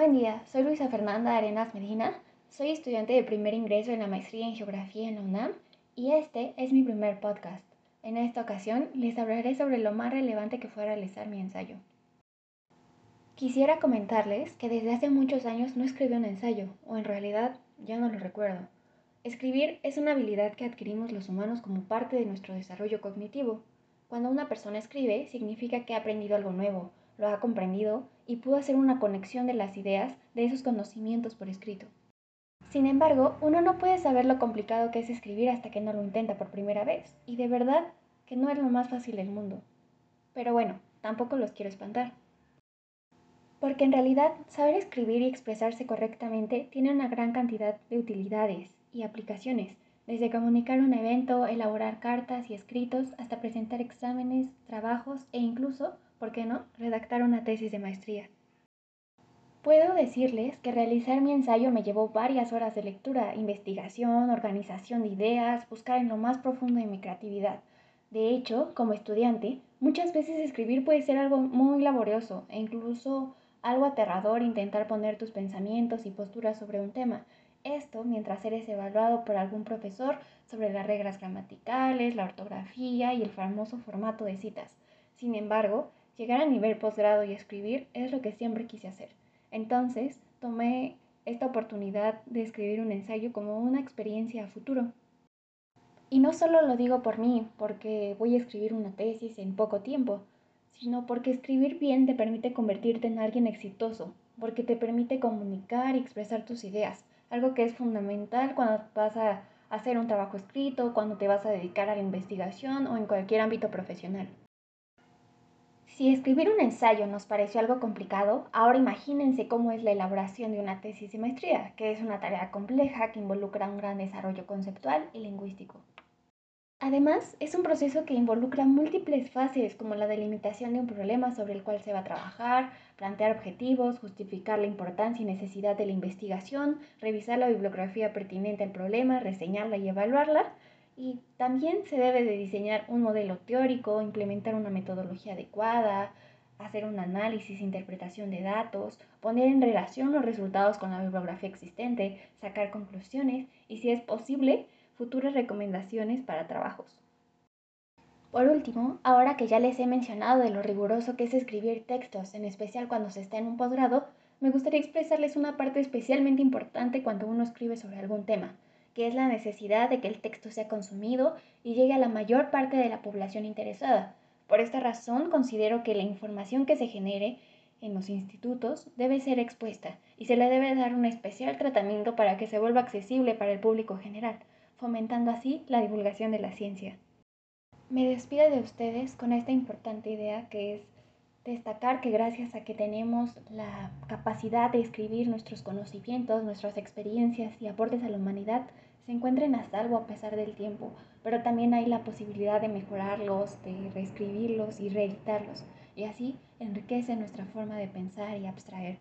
buen día, soy Luisa Fernanda Arenas Medina, soy estudiante de primer ingreso en la maestría en Geografía en la UNAM y este es mi primer podcast. En esta ocasión les hablaré sobre lo más relevante que fue realizar mi ensayo. Quisiera comentarles que desde hace muchos años no escribí un ensayo, o en realidad ya no lo recuerdo. Escribir es una habilidad que adquirimos los humanos como parte de nuestro desarrollo cognitivo. Cuando una persona escribe, significa que ha aprendido algo nuevo, lo ha comprendido y pudo hacer una conexión de las ideas de esos conocimientos por escrito. Sin embargo, uno no puede saber lo complicado que es escribir hasta que no lo intenta por primera vez, y de verdad que no es lo más fácil del mundo. Pero bueno, tampoco los quiero espantar. Porque en realidad saber escribir y expresarse correctamente tiene una gran cantidad de utilidades y aplicaciones, desde comunicar un evento, elaborar cartas y escritos, hasta presentar exámenes, trabajos e incluso, ¿por qué no?, redactar una tesis de maestría. Puedo decirles que realizar mi ensayo me llevó varias horas de lectura, investigación, organización de ideas, buscar en lo más profundo de mi creatividad. De hecho, como estudiante, muchas veces escribir puede ser algo muy laborioso e incluso algo aterrador intentar poner tus pensamientos y posturas sobre un tema. Esto mientras eres evaluado por algún profesor sobre las reglas gramaticales, la ortografía y el famoso formato de citas. Sin embargo, llegar a nivel posgrado y escribir es lo que siempre quise hacer. Entonces, tomé esta oportunidad de escribir un ensayo como una experiencia a futuro. Y no solo lo digo por mí, porque voy a escribir una tesis en poco tiempo, sino porque escribir bien te permite convertirte en alguien exitoso, porque te permite comunicar y expresar tus ideas, algo que es fundamental cuando vas a hacer un trabajo escrito, cuando te vas a dedicar a la investigación o en cualquier ámbito profesional. Si escribir un ensayo nos pareció algo complicado, ahora imagínense cómo es la elaboración de una tesis de maestría, que es una tarea compleja que involucra un gran desarrollo conceptual y lingüístico. Además, es un proceso que involucra múltiples fases como la delimitación de un problema sobre el cual se va a trabajar, plantear objetivos, justificar la importancia y necesidad de la investigación, revisar la bibliografía pertinente al problema, reseñarla y evaluarla, y también se debe de diseñar un modelo teórico, implementar una metodología adecuada, hacer un análisis interpretación de datos, poner en relación los resultados con la bibliografía existente, sacar conclusiones y, si es posible, futuras recomendaciones para trabajos. Por último, ahora que ya les he mencionado de lo riguroso que es escribir textos, en especial cuando se está en un posgrado, me gustaría expresarles una parte especialmente importante cuando uno escribe sobre algún tema, que es la necesidad de que el texto sea consumido y llegue a la mayor parte de la población interesada. Por esta razón, considero que la información que se genere en los institutos debe ser expuesta y se le debe dar un especial tratamiento para que se vuelva accesible para el público general, fomentando así la divulgación de la ciencia. Me despido de ustedes con esta importante idea que es destacar que gracias a que tenemos la capacidad de escribir nuestros conocimientos, nuestras experiencias y aportes a la humanidad, se encuentren a salvo a pesar del tiempo, pero también hay la posibilidad de mejorarlos, de reescribirlos y reeditarlos, y así enriquece nuestra forma de pensar y abstraer.